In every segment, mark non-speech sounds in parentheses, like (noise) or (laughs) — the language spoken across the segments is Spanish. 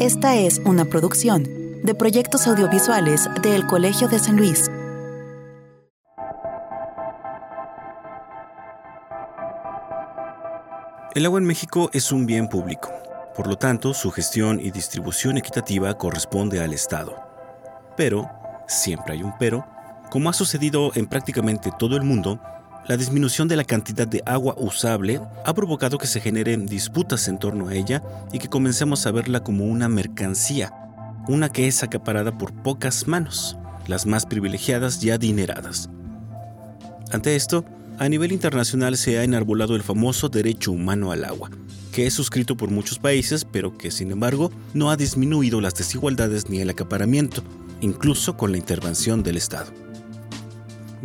Esta es una producción de proyectos audiovisuales del Colegio de San Luis. El agua en México es un bien público. Por lo tanto, su gestión y distribución equitativa corresponde al Estado. Pero, siempre hay un pero, como ha sucedido en prácticamente todo el mundo, la disminución de la cantidad de agua usable ha provocado que se generen disputas en torno a ella y que comencemos a verla como una mercancía, una que es acaparada por pocas manos, las más privilegiadas y adineradas. Ante esto, a nivel internacional se ha enarbolado el famoso derecho humano al agua, que es suscrito por muchos países, pero que sin embargo no ha disminuido las desigualdades ni el acaparamiento, incluso con la intervención del Estado.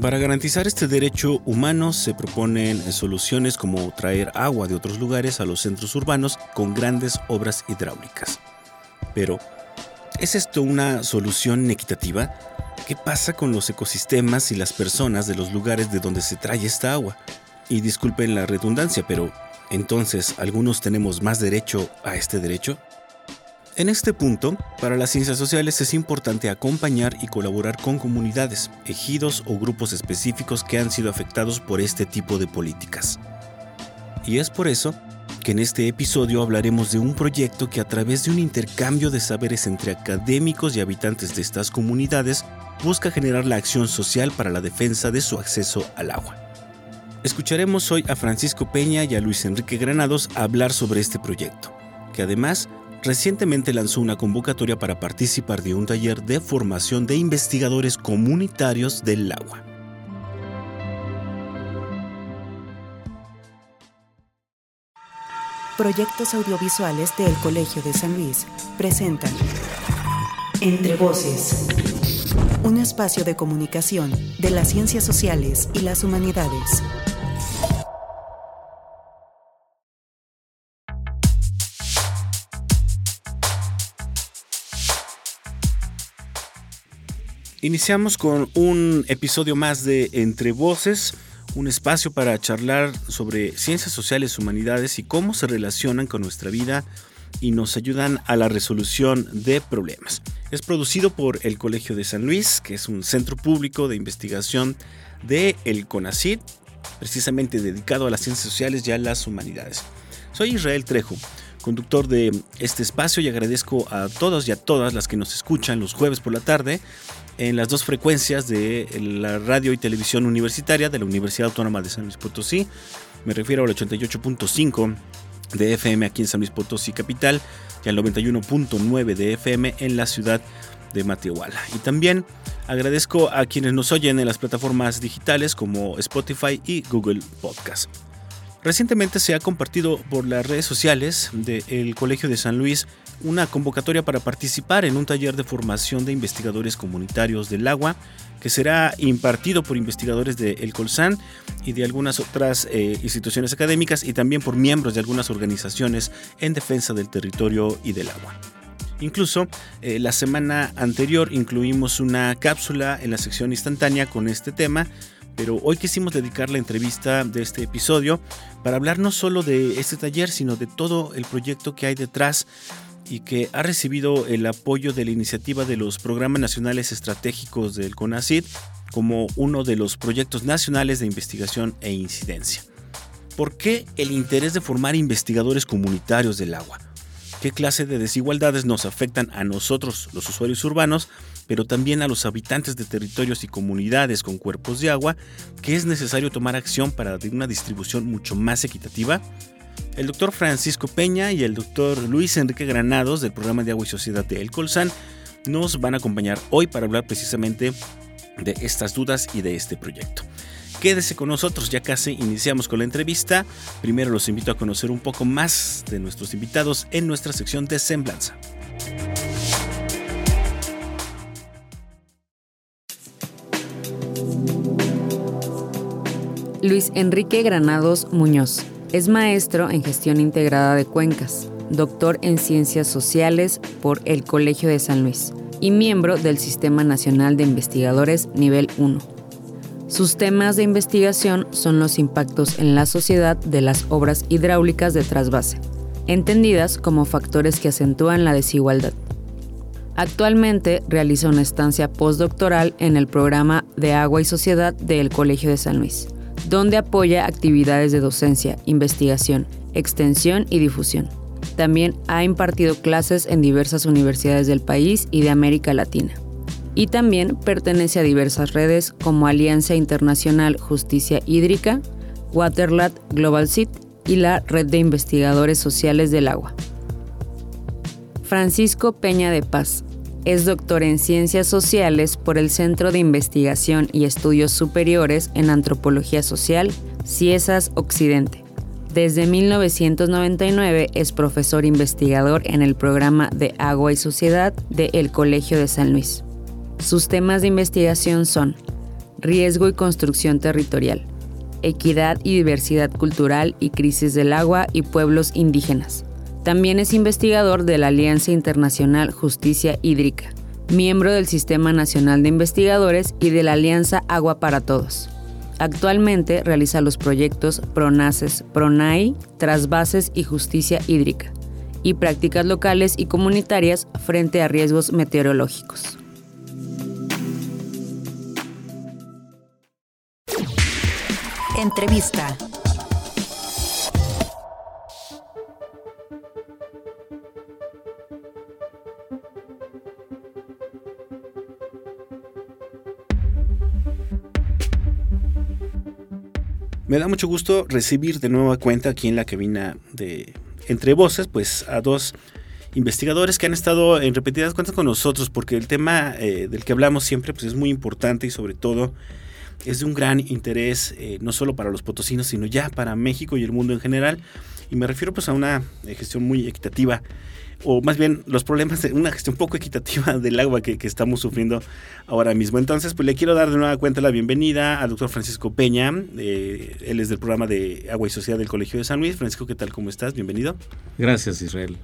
Para garantizar este derecho humano se proponen soluciones como traer agua de otros lugares a los centros urbanos con grandes obras hidráulicas. Pero, ¿es esto una solución equitativa? ¿Qué pasa con los ecosistemas y las personas de los lugares de donde se trae esta agua? Y disculpen la redundancia, pero ¿entonces algunos tenemos más derecho a este derecho? En este punto, para las ciencias sociales es importante acompañar y colaborar con comunidades, ejidos o grupos específicos que han sido afectados por este tipo de políticas. Y es por eso que en este episodio hablaremos de un proyecto que a través de un intercambio de saberes entre académicos y habitantes de estas comunidades busca generar la acción social para la defensa de su acceso al agua. Escucharemos hoy a Francisco Peña y a Luis Enrique Granados hablar sobre este proyecto, que además recientemente lanzó una convocatoria para participar de un taller de formación de investigadores comunitarios del agua. Proyectos audiovisuales del Colegio de San Luis presentan Entre Voces, un espacio de comunicación de las ciencias sociales y las humanidades. Iniciamos con un episodio más de Entre Voces, un espacio para charlar sobre ciencias sociales, humanidades y cómo se relacionan con nuestra vida y nos ayudan a la resolución de problemas. Es producido por el Colegio de San Luis, que es un centro público de investigación de el CONACYT, precisamente dedicado a las ciencias sociales y a las humanidades. Soy Israel Trejo, conductor de este espacio y agradezco a todos y a todas las que nos escuchan los jueves por la tarde en las dos frecuencias de la radio y televisión universitaria de la Universidad Autónoma de San Luis Potosí. Me refiero al 88.5 de FM aquí en San Luis Potosí Capital y al 91.9 de FM en la ciudad de Matehuala. Y también agradezco a quienes nos oyen en las plataformas digitales como Spotify y Google Podcast. Recientemente se ha compartido por las redes sociales del Colegio de San Luis una convocatoria para participar en un taller de formación de investigadores comunitarios del agua que será impartido por investigadores de El Colsan y de algunas otras eh, instituciones académicas y también por miembros de algunas organizaciones en defensa del territorio y del agua. Incluso eh, la semana anterior incluimos una cápsula en la sección instantánea con este tema, pero hoy quisimos dedicar la entrevista de este episodio para hablar no solo de este taller, sino de todo el proyecto que hay detrás y que ha recibido el apoyo de la iniciativa de los programas nacionales estratégicos del CONACID como uno de los proyectos nacionales de investigación e incidencia. ¿Por qué el interés de formar investigadores comunitarios del agua? ¿Qué clase de desigualdades nos afectan a nosotros, los usuarios urbanos, pero también a los habitantes de territorios y comunidades con cuerpos de agua, que es necesario tomar acción para una distribución mucho más equitativa? El doctor Francisco Peña y el doctor Luis Enrique Granados del programa de Agua y Sociedad de El Colsan nos van a acompañar hoy para hablar precisamente de estas dudas y de este proyecto. Quédese con nosotros, ya casi iniciamos con la entrevista. Primero los invito a conocer un poco más de nuestros invitados en nuestra sección de Semblanza. Luis Enrique Granados Muñoz es maestro en gestión integrada de cuencas, doctor en ciencias sociales por el Colegio de San Luis y miembro del Sistema Nacional de Investigadores Nivel 1. Sus temas de investigación son los impactos en la sociedad de las obras hidráulicas de trasvase, entendidas como factores que acentúan la desigualdad. Actualmente realiza una estancia postdoctoral en el programa de Agua y Sociedad del Colegio de San Luis, donde apoya actividades de docencia, investigación, extensión y difusión. También ha impartido clases en diversas universidades del país y de América Latina. Y también pertenece a diversas redes como Alianza Internacional Justicia Hídrica, Waterlat Global Seed y la Red de Investigadores Sociales del Agua. Francisco Peña de Paz es doctor en Ciencias Sociales por el Centro de Investigación y Estudios Superiores en Antropología Social, CIESAS Occidente. Desde 1999 es profesor investigador en el programa de Agua y Sociedad de El Colegio de San Luis. Sus temas de investigación son riesgo y construcción territorial, equidad y diversidad cultural y crisis del agua y pueblos indígenas, también es investigador de la Alianza Internacional Justicia Hídrica, miembro del Sistema Nacional de Investigadores y de la Alianza Agua para Todos. Actualmente realiza los proyectos PRONACES, PRONAI, Trasbases y Justicia Hídrica, y prácticas locales y comunitarias frente a riesgos meteorológicos. Entrevista. Me da mucho gusto recibir de nueva cuenta aquí en la cabina de Entre Voces, pues a dos investigadores que han estado en repetidas cuentas con nosotros, porque el tema eh, del que hablamos siempre pues, es muy importante y sobre todo es de un gran interés, eh, no solo para los potosinos, sino ya para México y el mundo en general. Y me refiero pues a una eh, gestión muy equitativa o más bien los problemas de una gestión poco equitativa (laughs) del agua que, estamos sufriendo ahora mismo. Entonces, pues le quiero dar de nueva cuenta la bienvenida al doctor Francisco Peña. Eh, él es del programa de Agua y Sociedad del Colegio de San Luis. Francisco, ¿qué tal? ¿Cómo estás? Bienvenido. Gracias, Israel.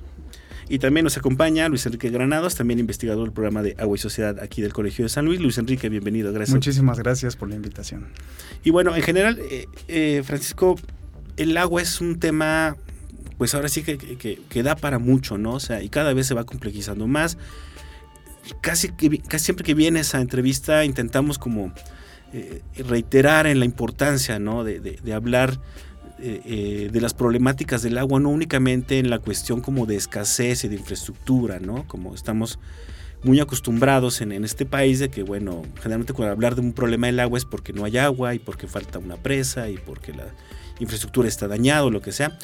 Y también nos acompaña Luis Enrique Granados, también investigador del programa de Agua y Sociedad aquí del Colegio de San Luis. Luis Enrique, bienvenido, gracias. Muchísimas gracias por la invitación. Y bueno, en general, eh, eh, Francisco, el agua es un tema pues ahora sí que, da para mucho, ¿no? O sea, y cada vez se va complejizando más. Casi, que, casi siempre que viene esa entrevista intentamos como eh, reiterar en la importancia, ¿no? De, hablar eh, eh, de las problemáticas del agua, no únicamente en la cuestión como de escasez y de infraestructura, ¿no? Como estamos muy acostumbrados en, en, este país de que, bueno, generalmente cuando hablar de un problema del agua es porque no hay agua y porque falta una presa y porque la infraestructura está dañada o lo que sea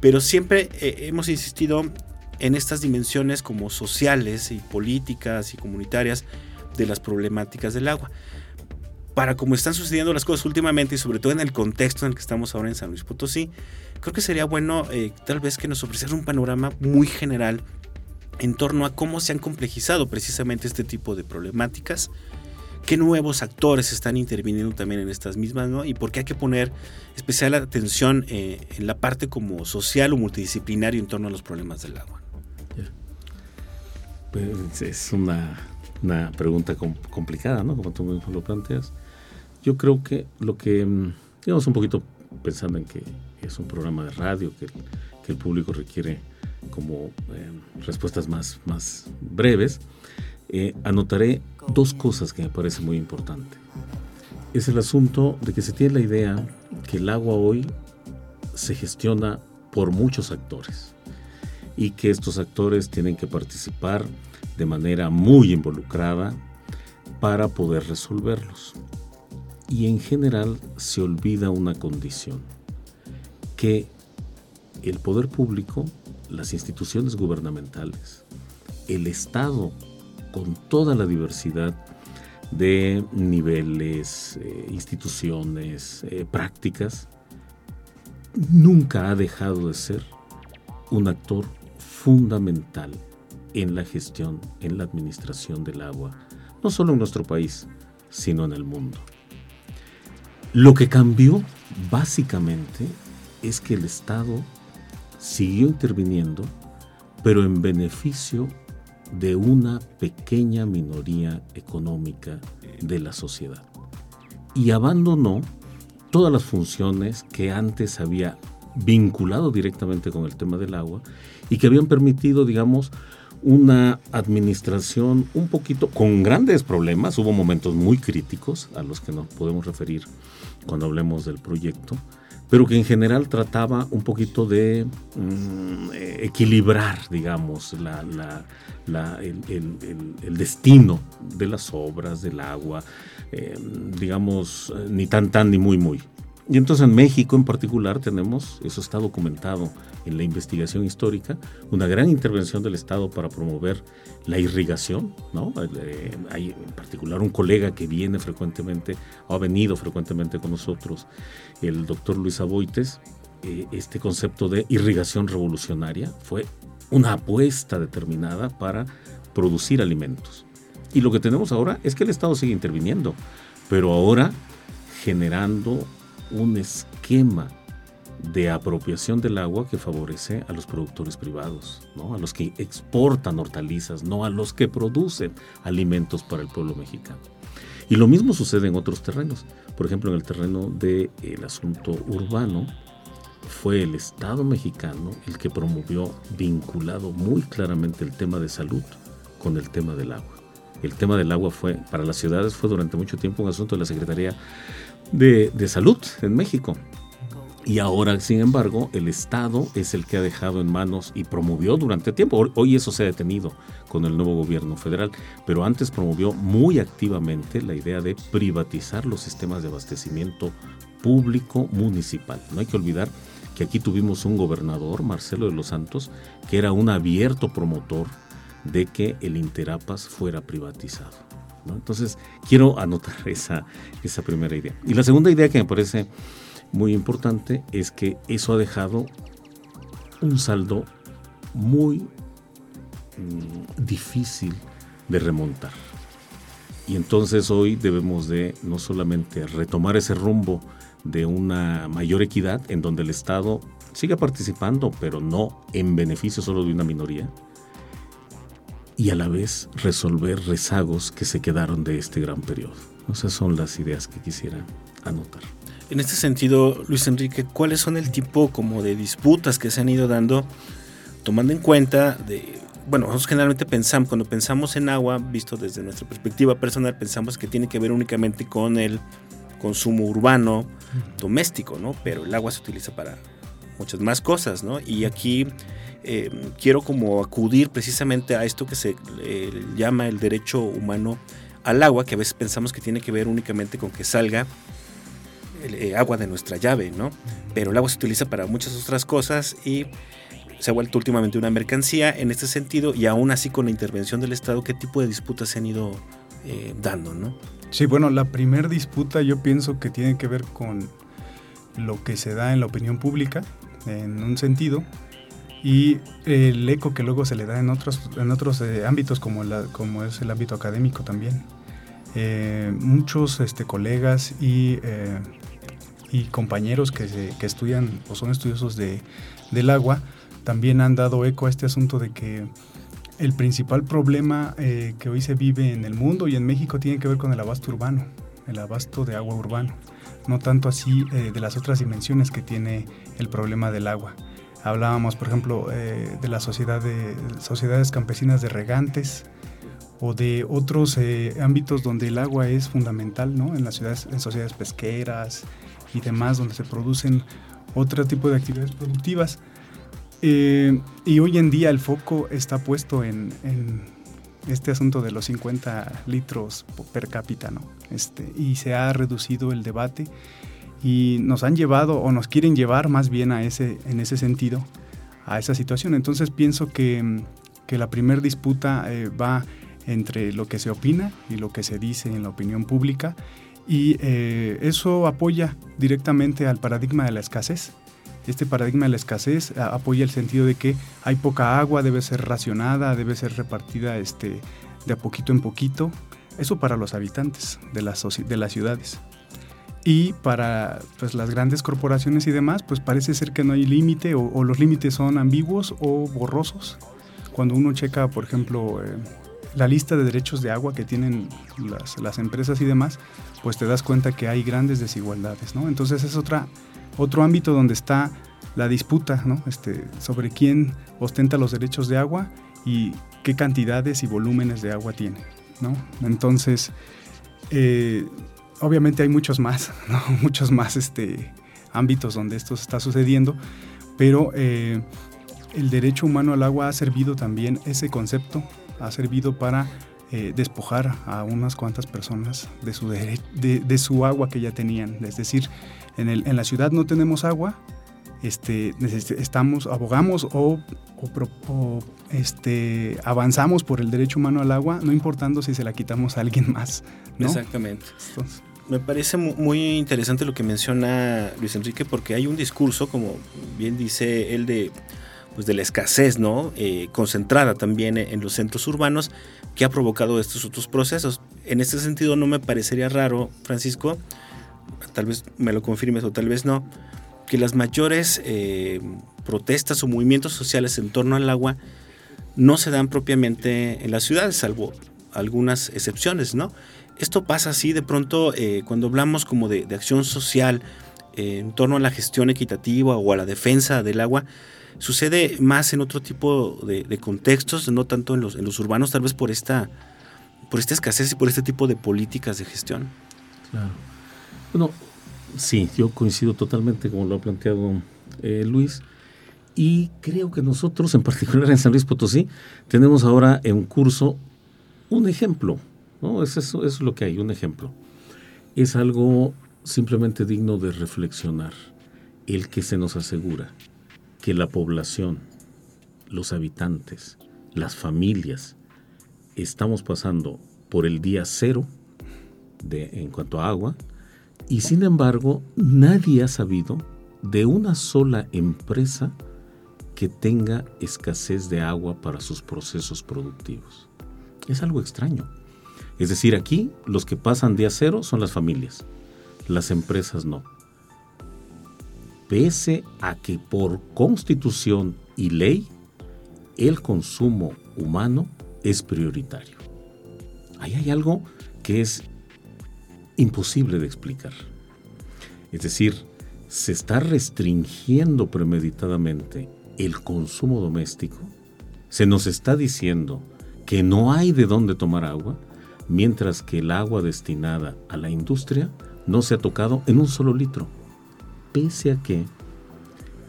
pero siempre eh, hemos insistido en estas dimensiones como sociales y políticas y comunitarias de las problemáticas del agua. Para cómo están sucediendo las cosas últimamente y sobre todo en el contexto en el que estamos ahora en San Luis Potosí, creo que sería bueno eh, tal vez que nos ofreciera un panorama muy general en torno a cómo se han complejizado precisamente este tipo de problemáticas qué nuevos actores están interviniendo también en estas mismas, ¿no? Y por qué hay que poner especial atención eh, en la parte como social o multidisciplinario en torno a los problemas del agua. Pues es una, pregunta complicada, ¿no? Como tú mismo lo planteas. Yo creo que lo que, mm, digamos un poquito pensando en que es un programa de radio, que, que el público requiere como eh, respuestas más, más breves, eh, anotaré dos cosas que me parecen muy importantes. Es el asunto de que se tiene la idea que el agua hoy se gestiona por muchos actores y que estos actores tienen que participar de manera muy involucrada para poder resolverlos. Y en general se olvida una condición, que el poder público, las instituciones gubernamentales, el Estado con toda la diversidad de niveles, eh, instituciones, eh, prácticas, nunca ha dejado de ser un actor fundamental en la gestión, en la administración del agua, no solo en nuestro país, sino en el mundo. Lo que cambió básicamente es que el Estado siguió interviniendo, pero en beneficio de una pequeña minoría económica de la sociedad. Y abandonó todas las funciones que antes había vinculado directamente con el tema del agua y que habían permitido, digamos, una administración un poquito con grandes problemas, hubo momentos muy críticos a los que nos podemos referir cuando hablemos del proyecto, pero que en general trataba un poquito de mm, eh, equilibrar, digamos, el, destino de las obras, del agua, eh, digamos, ni tan tan ni muy muy. Y entonces en México en particular tenemos, eso está documentado en la investigación histórica, una gran intervención del Estado para promover la irrigación. ¿no? Eh, hay en particular un colega que viene frecuentemente, ha venido frecuentemente con nosotros, el doctor Luis Aboites. Eh, este concepto de irrigación revolucionaria fue una apuesta determinada para producir alimentos. Y lo que tenemos ahora es que el Estado sigue interviniendo, pero ahora generando un esquema de apropiación del agua que favorece a los productores privados, ¿no? a los que exportan hortalizas, no a los que producen alimentos para el pueblo mexicano. Y lo mismo sucede en otros terrenos. Por ejemplo, en el terreno del asunto urbano, fue el Estado mexicano el que promovió vinculado muy claramente el tema de salud con el tema del agua. El tema del agua fue, para las ciudades, fue durante mucho tiempo un asunto de la Secretaría de, salud en México. Y ahora, sin embargo, el Estado es el que ha dejado en manos y promovió durante tiempo. Hoy eso se ha detenido con el nuevo gobierno federal, pero antes promovió muy activamente la idea de privatizar los sistemas de abastecimiento público municipal. No hay que olvidar que aquí tuvimos un gobernador, Marcelo de los Santos, que era un abierto promotor de que el Interapas fuera privatizado. Entonces, quiero anotar (laughs) esa, esa primera idea. Y la segunda idea que me parece muy importante es que eso ha dejado un saldo muy mm, difícil de remontar. Y entonces hoy debemos de no solamente retomar ese rumbo de una mayor equidad en donde el Estado siga participando, pero no en beneficio solo de una minoría, y a la vez resolver rezagos que se quedaron de este gran periodo. Esas son las ideas que quisiera anotar. En este sentido, Luis Enrique, ¿cuáles son el tipo como de disputas que se han ido dando tomando en cuenta de bueno, nosotros generalmente pensamos, cuando pensamos en agua, visto desde nuestra perspectiva personal, pensamos que tiene que ver únicamente con el consumo urbano, doméstico, ¿no? Pero el agua se utiliza para muchas más cosas, ¿no? Y aquí eh, quiero como acudir precisamente a esto que se eh, llama el derecho humano al agua, que a veces pensamos que tiene que ver únicamente con que salga el, eh, agua de nuestra llave, ¿no? Pero el agua se utiliza para muchas otras cosas y se ha vuelto últimamente una mercancía en este sentido y aún así con la intervención del Estado, ¿qué tipo de disputas se han ido dando, ¿no? Sí, bueno, la primera disputa yo pienso que tiene que ver con lo que se da en la opinión pública, en un sentido, y el eco que luego se le da en otros, en otros eh, ámbitos como, como es el ámbito académico también. Eh, muchos este, colegas y, eh, compañeros que, que, estudian o son estudiosos de, del agua también han dado eco a este asunto de que el principal problema que hoy se vive en el mundo y en México tiene que ver con el abasto urbano, el abasto de agua urbano, no tanto así de las otras dimensiones que tiene el problema del agua. Hablábamos, por ejemplo, eh, de la sociedad de sociedades campesinas de regantes o de otros eh, ámbitos donde el agua es fundamental, ¿no? En las ciudades, en sociedades pesqueras y demás, donde se producen otro tipo de actividades productivas. Eh, y hoy en día el foco está puesto en, en, este asunto de los 50 litros per cápita, ¿no? Este, y se ha reducido el debate y nos han llevado o nos quieren llevar más bien a ese, en ese sentido a esa situación. Entonces pienso que, que la primera disputa eh, va entre lo que se opina y lo que se dice en la opinión pública y eh, eso apoya directamente al paradigma de la escasez. Este paradigma de la escasez apoya el sentido de que hay poca agua, debe ser racionada, debe ser repartida este, de a poquito en poquito. Eso para los habitantes de las, de las ciudades. Y para pues, las grandes corporaciones y demás, pues parece ser que no hay límite o, los límites son ambiguos o borrosos. Cuando uno checa, por ejemplo, eh, la lista de derechos de agua que tienen las, las, empresas y demás, pues te das cuenta que hay grandes desigualdades, ¿no? Entonces es otra, otro ámbito donde está la disputa ¿no? este, sobre quién ostenta los derechos de agua y qué cantidades y volúmenes de agua tiene. ¿no? Entonces, eh, obviamente hay muchos más, (laughs) ¿no? muchos más este, ámbitos donde esto está sucediendo, pero eh, el derecho humano al agua ha servido también, ese concepto ha servido para eh, despojar a unas cuantas personas de su, de, su agua que ya tenían. Es decir, en, el, en la ciudad no tenemos agua, este, estamos, abogamos o, este, avanzamos por el derecho humano al agua, no importando si se la quitamos a alguien más. Exactamente. Me parece muy interesante lo que menciona Luis Enrique porque hay un discurso, como bien dice él, de, pues de la escasez, ¿no? Eh, concentrada también en los centros urbanos que ha provocado estos otros procesos. En este sentido no me parecería raro, Francisco, tal vez me lo confirmes o tal vez no, que las mayores eh, protestas o movimientos sociales en torno al agua no se dan propiamente en las ciudades, salvo algunas excepciones, ¿no? Esto pasa así de pronto eh, cuando hablamos como de, acción social eh, en torno a la gestión equitativa o a la defensa del agua, sucede más en otro tipo de, contextos, no tanto en los, urbanos, tal vez por esta, por esta escasez y por este tipo de políticas de gestión. Claro. Bueno, Sí, yo coincido totalmente como lo ha planteado eh, Luis. Y creo que nosotros, en particular en San Luis Potosí, tenemos ahora en curso un ejemplo. ¿no? Es eso, es lo que hay, un ejemplo. Es algo simplemente digno de reflexionar. El que se nos asegura que la población, los habitantes, las familias, estamos pasando por el día cero de, en cuanto a agua, y sin embargo, nadie ha sabido de una sola empresa que tenga escasez de agua para sus procesos productivos. Es algo extraño. Es decir, aquí los que pasan día cero son las familias, las empresas no. Pese a que por constitución y ley el consumo humano es prioritario. Ahí hay algo que es imposible de explicar. Es decir, se está restringiendo premeditadamente el consumo doméstico, se nos está diciendo que no hay de dónde tomar agua, mientras que el agua destinada a la industria no se ha tocado en un solo litro, pese a que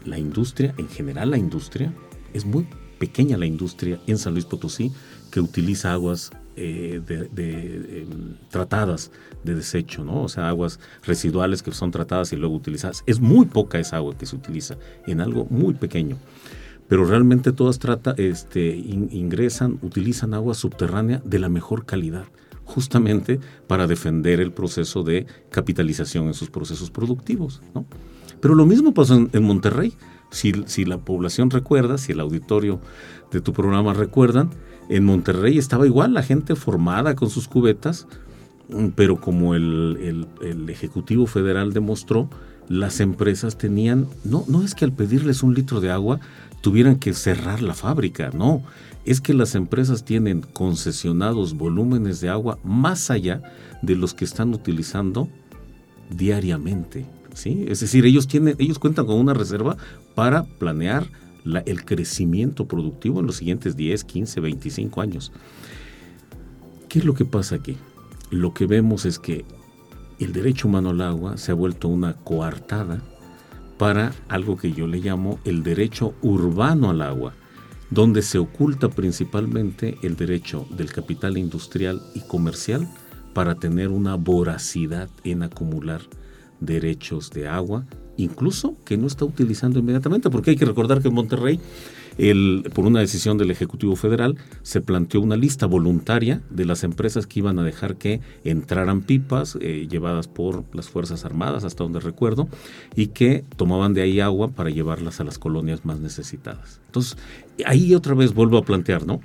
la industria, en general la industria, es muy pequeña la industria en San Luis Potosí que utiliza aguas eh, em, tratadas de desecho, ¿no? O sea, aguas residuales que son tratadas y luego utilizadas. Es muy poca esa agua que se utiliza en algo muy pequeño. Pero realmente todas trata, este, ingresan, utilizan agua subterránea de la mejor calidad, justamente para defender el proceso de capitalización en sus procesos productivos, ¿no? Pero lo mismo pasó en, Monterrey. Si, si, la población recuerda, si el auditorio de tu programa recuerdan, en Monterrey estaba igual, la gente formada con sus cubetas, mm, pero como el, Ejecutivo Federal demostró, las empresas tenían, no, no es que al pedirles un litro de agua tuvieran que cerrar la fábrica, no, es que las empresas tienen concesionados volúmenes de agua más allá de los que están utilizando diariamente. ¿sí? Es decir, ellos, tienen, ellos cuentan con una reserva para planear el crecimiento productivo en los siguientes 10, 15, 25 años. ¿Qué es lo que pasa aquí? Lo que vemos es que el derecho humano al agua se ha vuelto una coartada para algo que yo le llamo el derecho urbano al agua, donde se oculta principalmente el derecho del capital industrial y comercial para tener una voracidad en acumular derechos de agua incluso que no está utilizando inmediatamente, porque hay que recordar que en Monterrey, por una decisión del Ejecutivo Federal, se planteó una lista voluntaria de las empresas que iban a dejar que entraran pipas eh, llevadas por las Fuerzas Armadas, hasta donde recuerdo, y que tomaban de ahí agua para llevarlas a las colonias más necesitadas. Entonces, ahí otra vez vuelvo a plantear, ¿no?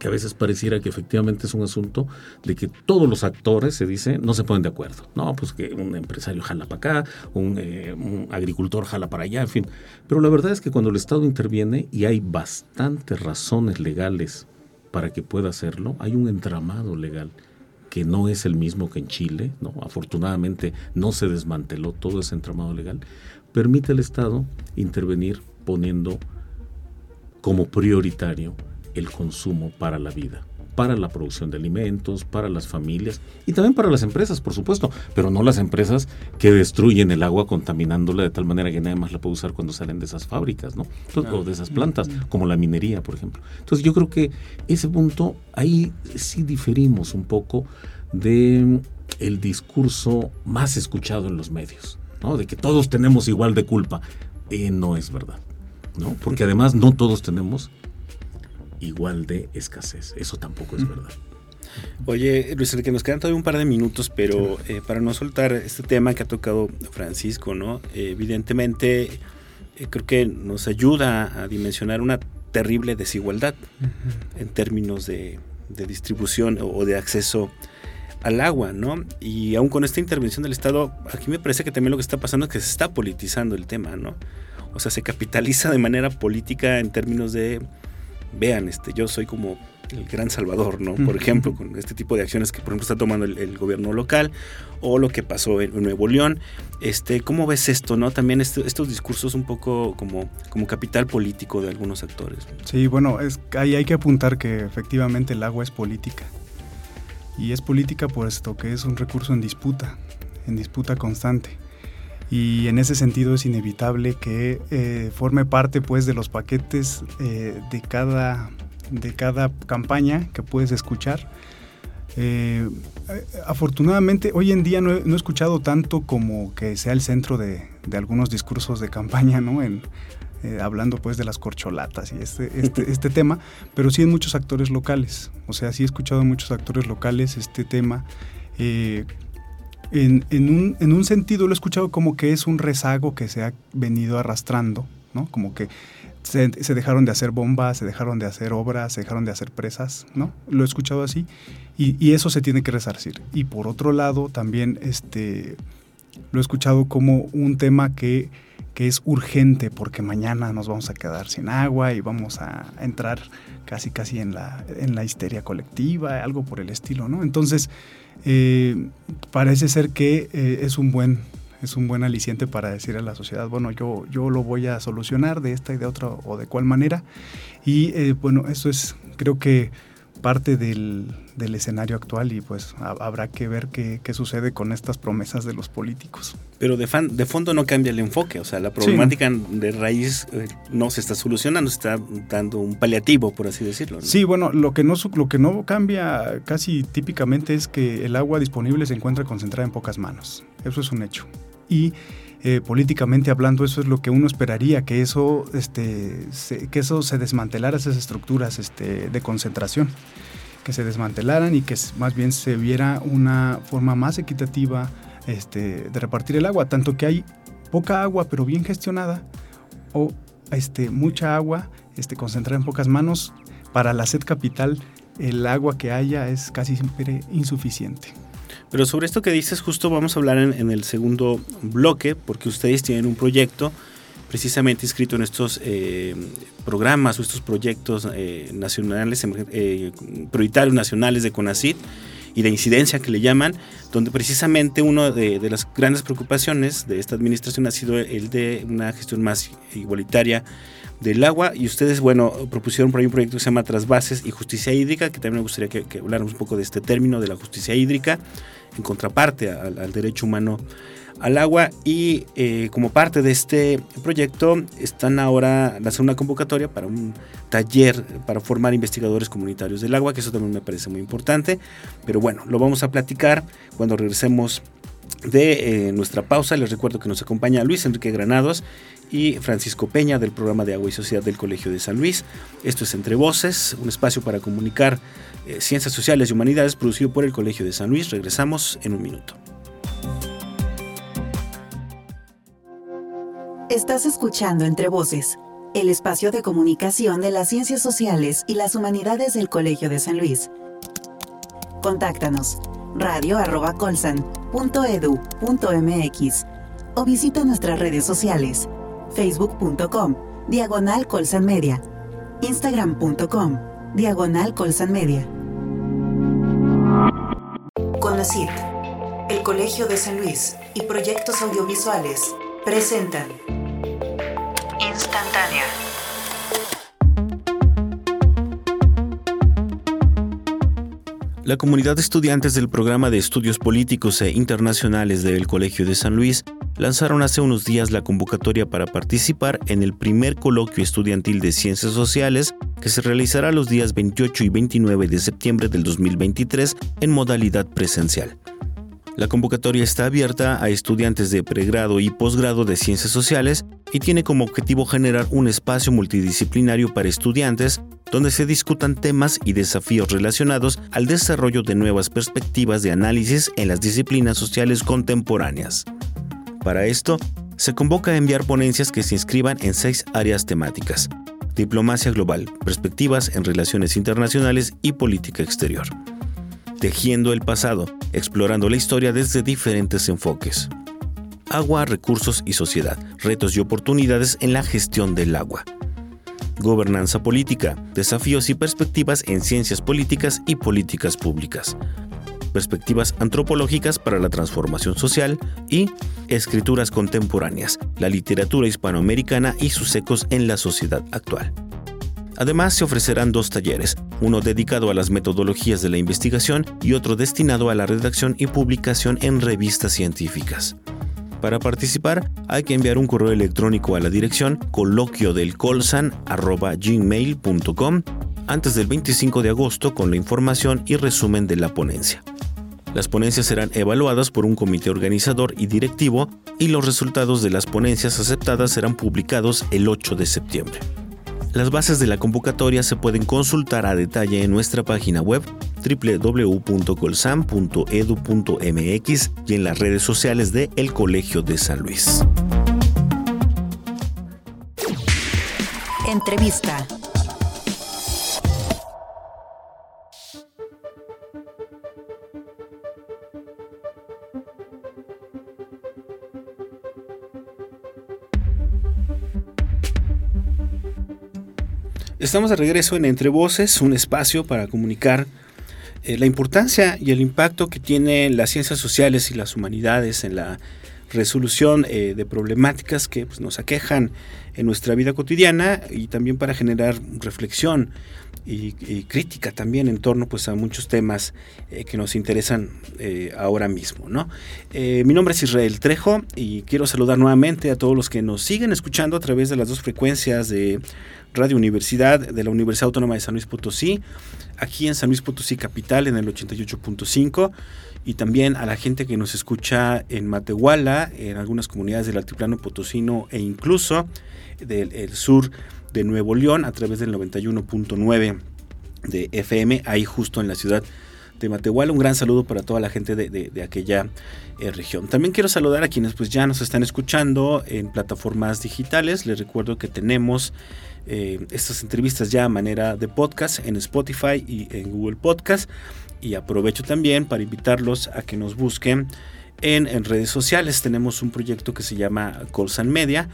Que a veces pareciera que efectivamente es un asunto de que todos los actores, se dice, no se ponen de acuerdo. No, pues que un empresario jala para acá, eh, un, agricultor jala para allá, en fin. Pero la verdad es que cuando el Estado interviene y hay bastantes razones legales para que pueda hacerlo, hay un entramado legal que no es el mismo que en Chile, ¿no? afortunadamente no se desmanteló todo ese entramado legal, permite al Estado intervenir poniendo como prioritario el consumo para la vida para la producción de alimentos, para las familias y también para las empresas, por supuesto, pero no las empresas que destruyen el agua contaminándola de tal manera que nadie más la puede usar cuando salen de esas fábricas, ¿no? o de esas plantas, como la minería, por ejemplo. Entonces yo creo que ese punto, ahí sí diferimos un poco de el discurso más escuchado en los medios, ¿no? De que todos tenemos igual de culpa. Eh, no es verdad, ¿no? Porque además no todos tenemos igual de escasez. Eso tampoco es verdad. Oye, Luis que nos quedan todavía un par de minutos, pero eh, para no soltar este tema que ha tocado Francisco, ¿no? evidentemente, eh, creo que nos ayuda a dimensionar una terrible desigualdad en términos de, distribución o de acceso al agua, ¿no? Y aún con esta intervención del Estado, aquí me parece que también lo que está pasando es que se está politizando el tema, ¿no? O sea, se capitaliza de manera política en términos de vean, este, yo soy como el gran salvador, ¿no? Por ejemplo, con este tipo de acciones que por ejemplo está tomando el, gobierno local o lo que pasó en, Nuevo León. Este, ¿Cómo ves esto, no? También este, estos discursos un poco como, como capital político de algunos actores. Sí, bueno, es, ahí hay que apuntar que efectivamente el agua es política. Y es política puesto que es un recurso en disputa, en disputa constante y en ese sentido es inevitable que eh, forme parte pues de los paquetes eh, de, cada, de cada campaña que puedes escuchar. Eh, afortunadamente hoy en día no he, escuchado tanto como que sea el centro de, algunos discursos de campaña, ¿no? En, hablando pues de las corcholatas y este, este, este, (laughs) tema, pero sí en muchos actores locales. O sea, sí he escuchado en muchos actores locales este tema en, un, en, un, sentido lo he escuchado como que es un rezago que se ha venido arrastrando, ¿no? Como que se, dejaron de hacer bombas, se dejaron de hacer obras, se dejaron de hacer presas, ¿no? Lo he escuchado así y, eso se tiene que resarcir. Y por otro lado, también este, lo he escuchado como un tema que, es urgente porque mañana nos vamos a quedar sin agua y vamos a entrar casi casi en la, en la histeria colectiva, algo por el estilo, ¿no? Entonces, eh, parece ser que eh, es un buen es un buen aliciente para decir a la sociedad, bueno, yo, yo lo voy a solucionar de esta y de otra o de cuál manera. Y eh, bueno, eso es, creo que parte del, escenario actual y pues habrá que ver qué, sucede con estas promesas de los políticos. Pero de, de fondo no cambia el enfoque, o sea, la problemática de raíz eh, no se está solucionando, se está dando un paliativo, por así decirlo. Sí, bueno, lo que, no, lo que no cambia casi típicamente es que el agua disponible se encuentra concentrada en pocas manos, eso es un hecho. Y eh, políticamente hablando, eso es lo que uno esperaría, que eso, este, se, que eso se desmantelara esas estructuras este, de concentración, que se desmantelaran y que más bien se viera una forma más equitativa este, de repartir el agua, tanto que hay poca agua pero bien gestionada o este, mucha agua este, concentrada en pocas manos, para la sed capital el agua que haya es casi siempre insuficiente. Pero sobre esto que dices, justo vamos a hablar en, el segundo bloque, porque ustedes tienen un proyecto precisamente inscrito en estos eh, programas o estos proyectos eh, nacionales, eh, prioritarios nacionales de CONACID y de incidencia que le llaman, donde precisamente una de, de, las grandes preocupaciones de esta administración ha sido el de una gestión más igualitaria del agua. Y ustedes, bueno, propusieron por ahí un proyecto que se llama Trasbases y Justicia Hídrica, que también me gustaría que, que habláramos un poco de este término de la justicia hídrica en contraparte al, derecho humano al agua. Y eh, como parte de este proyecto están ahora lanzando una convocatoria para un taller para formar investigadores comunitarios del agua, que eso también me parece muy importante, pero bueno, lo vamos a platicar cuando regresemos de eh, nuestra pausa. Les recuerdo que nos acompaña Luis Enrique Granados y Francisco Peña del programa de Agua y Sociedad del Colegio de San Luis. Esto es Entre Voces, un espacio para comunicar eh, ciencias Sociales y Humanidades producido por el Colegio de San Luis. Regresamos en un minuto. Estás escuchando Entre Voces, el espacio de comunicación de las ciencias sociales y las humanidades del Colegio de San Luis. Contáctanos radio.colsan.edu.mx o visita nuestras redes sociales facebook.com diagonal colsan media, instagram.com diagonal colsan media. El Colegio de San Luis y proyectos audiovisuales presentan Instantánea. La comunidad de estudiantes del programa de estudios políticos e internacionales del Colegio de San Luis lanzaron hace unos días la convocatoria para participar en el primer coloquio estudiantil de ciencias sociales que se realizará los días 28 y 29 de septiembre del 2023 en modalidad presencial. La convocatoria está abierta a estudiantes de pregrado y posgrado de ciencias sociales y tiene como objetivo generar un espacio multidisciplinario para estudiantes donde se discutan temas y desafíos relacionados al desarrollo de nuevas perspectivas de análisis en las disciplinas sociales contemporáneas. Para esto, se convoca a enviar ponencias que se inscriban en seis áreas temáticas. Diplomacia global, perspectivas en relaciones internacionales y política exterior. Tejiendo el pasado, explorando la historia desde diferentes enfoques. Agua, recursos y sociedad, retos y oportunidades en la gestión del agua gobernanza política, desafíos y perspectivas en ciencias políticas y políticas públicas, perspectivas antropológicas para la transformación social y escrituras contemporáneas, la literatura hispanoamericana y sus ecos en la sociedad actual. Además, se ofrecerán dos talleres, uno dedicado a las metodologías de la investigación y otro destinado a la redacción y publicación en revistas científicas. Para participar hay que enviar un correo electrónico a la dirección coloquio antes del 25 de agosto con la información y resumen de la ponencia. Las ponencias serán evaluadas por un comité organizador y directivo y los resultados de las ponencias aceptadas serán publicados el 8 de septiembre. Las bases de la convocatoria se pueden consultar a detalle en nuestra página web www.colsam.edu.mx y en las redes sociales de El Colegio de San Luis. Entrevista. Estamos de regreso en Entre Voces, un espacio para comunicar eh, la importancia y el impacto que tienen las ciencias sociales y las humanidades en la resolución eh, de problemáticas que pues, nos aquejan en nuestra vida cotidiana y también para generar reflexión y, crítica también en torno pues, a muchos temas eh, que nos interesan ahora mismo. ¿no? mi nombre es Israel Trejo y quiero saludar nuevamente a todos los que nos siguen escuchando a través de las dos frecuencias de Radio Universidad de la Universidad Autónoma de San Luis Potosí, aquí en San Luis Potosí Capital en el 88.5 y también a la gente que nos escucha en Matehuala, en algunas comunidades del altiplano potosino e incluso del sur de Nuevo León a través del 91.9 de FM, ahí justo en la ciudad de Matehuala. Un gran saludo para toda la gente de, aquella eh, región. También quiero saludar a quienes pues ya nos están escuchando en plataformas digitales. Les recuerdo que tenemos eh, estas entrevistas ya a manera de podcast en Spotify y en Google Podcast. Y aprovecho también para invitarlos a que nos busquen en, redes sociales. Tenemos un proyecto que se llama Colsan Media.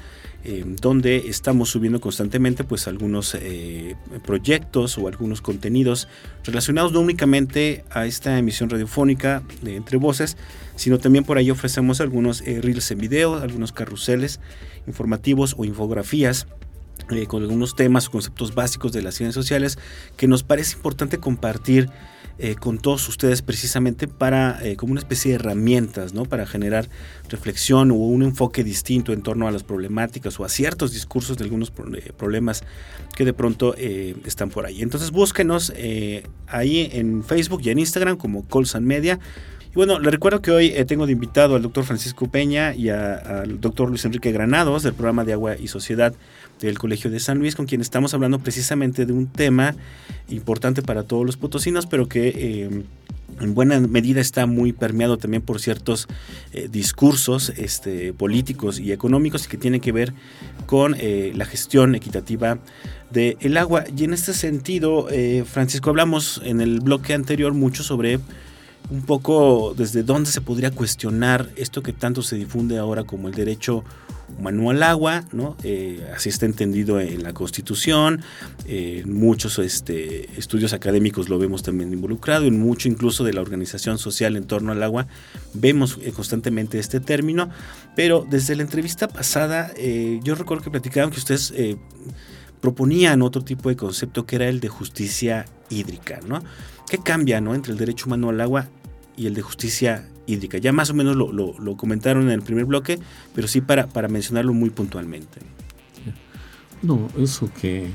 Eh, donde estamos subiendo constantemente pues algunos eh, proyectos o algunos contenidos relacionados no únicamente a esta emisión radiofónica de Entre Voces, sino también por ahí ofrecemos algunos reels en video, algunos carruseles informativos o infografías eh, con algunos temas o conceptos básicos de las ciencias sociales que nos parece importante compartir eh, con todos ustedes precisamente para eh, como una especie de herramientas, ¿no? Para generar reflexión o un enfoque distinto en torno a las problemáticas o a ciertos discursos de algunos problemas que de pronto están por ahí. Entonces búsquenos ahí en Facebook y en Instagram como Colsan Media. Bueno, le recuerdo que hoy tengo de invitado al doctor Francisco Peña y al doctor Luis Enrique Granados del programa de Agua y Sociedad del Colegio de San Luis, con quien estamos hablando precisamente de un tema importante para todos los potosinos, pero que eh, en buena medida está muy permeado también por ciertos eh, discursos este, políticos y económicos y que tienen que ver con eh, la gestión equitativa del agua. Y en este sentido, Francisco, hablamos en el bloque anterior mucho sobre un poco desde dónde se podría cuestionar esto que tanto se difunde ahora como el derecho humano al agua, ¿no? Eh, así está entendido en la Constitución, en eh, muchos este, estudios académicos lo vemos también involucrado, en mucho incluso de la organización social en torno al agua vemos eh, constantemente este término, pero desde la entrevista pasada yo recuerdo que platicaban que ustedes proponían otro tipo de concepto que era el de justicia hídrica, ¿no? ¿Qué cambia ¿no? entre el derecho humano al agua y el de justicia hídrica? Ya más o menos lo, comentaron en el primer bloque, pero sí para, para mencionarlo muy puntualmente. No, eso que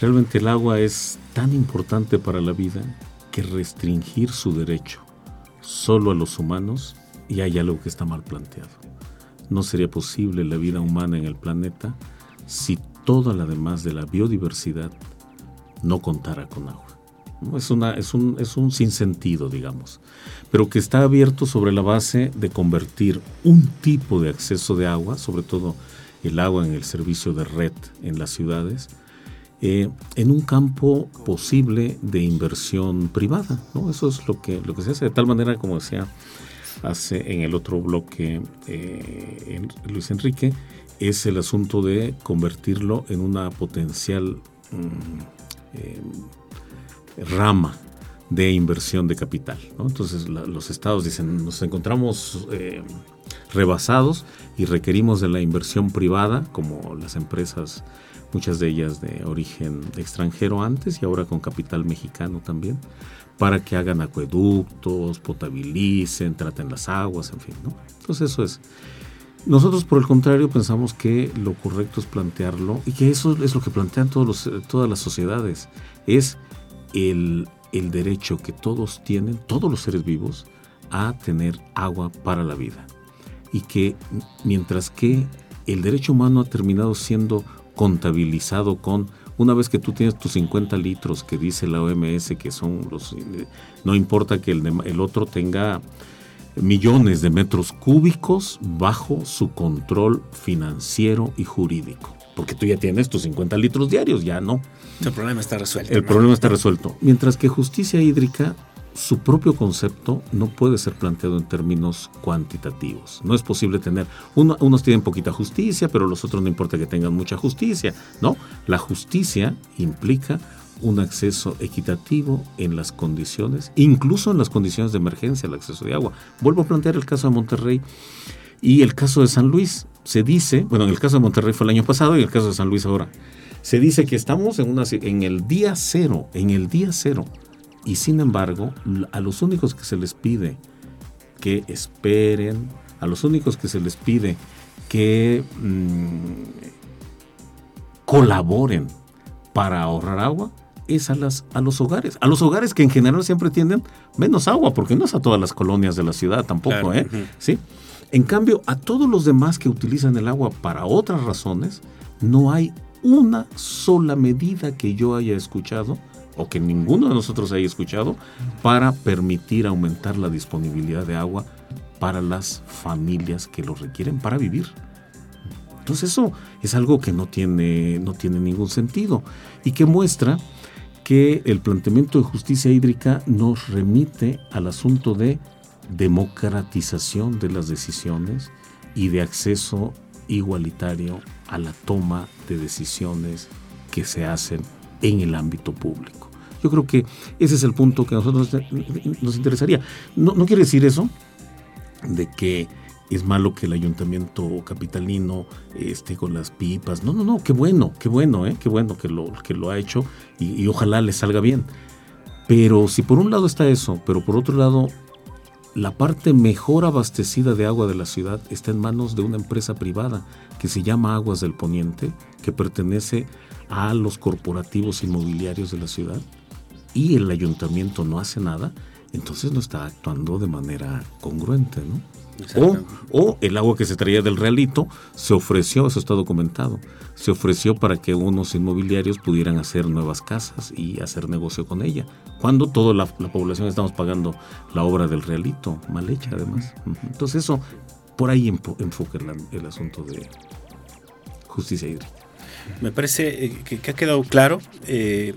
realmente el agua es tan importante para la vida que restringir su derecho solo a los humanos y hay algo que está mal planteado. No sería posible la vida humana en el planeta si toda la demás de la biodiversidad no contara con agua. Es, una, es, un, es un sinsentido, digamos, pero que está abierto sobre la base de convertir un tipo de acceso de agua, sobre todo el agua en el servicio de red en las ciudades, eh, en un campo posible de inversión privada. ¿no? Eso es lo que, lo que se hace de tal manera, como decía hace en el otro bloque eh, Luis Enrique, es el asunto de convertirlo en una potencial mm, eh, rama de inversión de capital. Entonces los estados dicen, nos encontramos eh, rebasados y requerimos de la inversión privada, como las empresas, muchas de ellas de origen extranjero antes y ahora con capital mexicano también, para que hagan acueductos, potabilicen, traten las aguas, en fin. Entonces eso es. Nosotros, por el contrario, pensamos que lo correcto es plantearlo, y que eso es lo que plantean todas las sociedades, es el, derecho que todos tienen, todos los seres vivos, a tener agua para la vida. Y que mientras que el derecho humano ha terminado siendo contabilizado con, una vez que tú tienes tus 50 litros que dice la OMS que son los, no importa que el, el otro tenga millones de metros cúbicos bajo su control financiero y jurídico porque tú ya tienes tus 50 litros diarios, ya no. El problema está resuelto. El problema está resuelto. Mientras que justicia hídrica, su propio concepto no puede ser planteado en términos cuantitativos. No es posible tener, unos tienen poquita justicia, pero los otros no importa que tengan mucha justicia. No, la justicia implica un acceso equitativo en las condiciones, incluso en las condiciones de emergencia, el acceso de agua. Vuelvo a plantear el caso de Monterrey y el caso de San Luis se dice, bueno, en el caso de Monterrey fue el año pasado y en el caso de San Luis ahora, se dice que estamos en, una, en el día cero, en el día cero. Y sin embargo, a los únicos que se les pide que esperen, a los únicos que se les pide que mm, colaboren para ahorrar agua, es a, las, a los hogares. A los hogares que en general siempre tienen menos agua, porque no es a todas las colonias de la ciudad tampoco, ¿eh? ¿Sí? En cambio, a todos los demás que utilizan el agua para otras razones, no hay una sola medida que yo haya escuchado o que ninguno de nosotros haya escuchado para permitir aumentar la disponibilidad de agua para las familias que lo requieren para vivir. Entonces eso es algo que no tiene, no tiene ningún sentido y que muestra que el planteamiento de justicia hídrica nos remite al asunto de democratización de las decisiones y de acceso igualitario a la toma de decisiones que se hacen en el ámbito público. Yo creo que ese es el punto que a nosotros nos interesaría. No, quiere decir eso de que es malo que el ayuntamiento capitalino esté con las pipas. No, no, no, qué bueno, qué bueno, ¿eh? qué bueno que lo, que lo ha hecho y ojalá le salga bien. Pero si por un lado está eso, pero por otro lado la parte mejor abastecida de agua de la ciudad está en manos de una empresa privada que se llama Aguas del Poniente, que pertenece a los corporativos inmobiliarios de la ciudad, y el ayuntamiento no hace nada, entonces no está actuando de manera congruente, ¿no? O, el agua que se traía del realito se ofreció, eso está documentado, se ofreció para que unos inmobiliarios pudieran hacer nuevas casas y hacer negocio con ella. Cuando toda la, población estamos pagando la obra del realito, mal hecha además. Entonces eso, por ahí enfoca el, asunto de justicia hídrica. Me parece eh, que, ha quedado claro. Eh,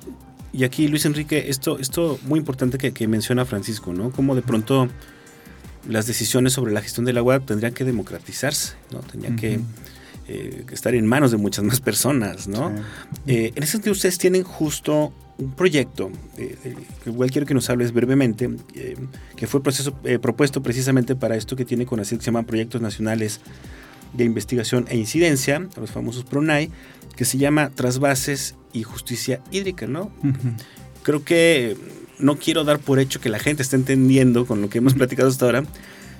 Y aquí, Luis Enrique, esto, esto muy importante que, menciona Francisco, ¿no? Como de pronto las decisiones sobre la gestión del agua tendrían que democratizar,se ¿no? Tendrían que eh, estar en manos de muchas más personas, ¿no? Eh, en ese sentido, ustedes tienen justo un proyecto, eh, que igual quiero que nos hables brevemente, que fue proceso, propuesto precisamente para esto que tiene con así que se llaman Proyectos Nacionales de Investigación e Incidencia, los famosos PRONAI, que se llama Trasvases y Justicia Hídrica, ¿no? Creo que no quiero dar por hecho que la gente esté entendiendo con lo que hemos platicado hasta ahora,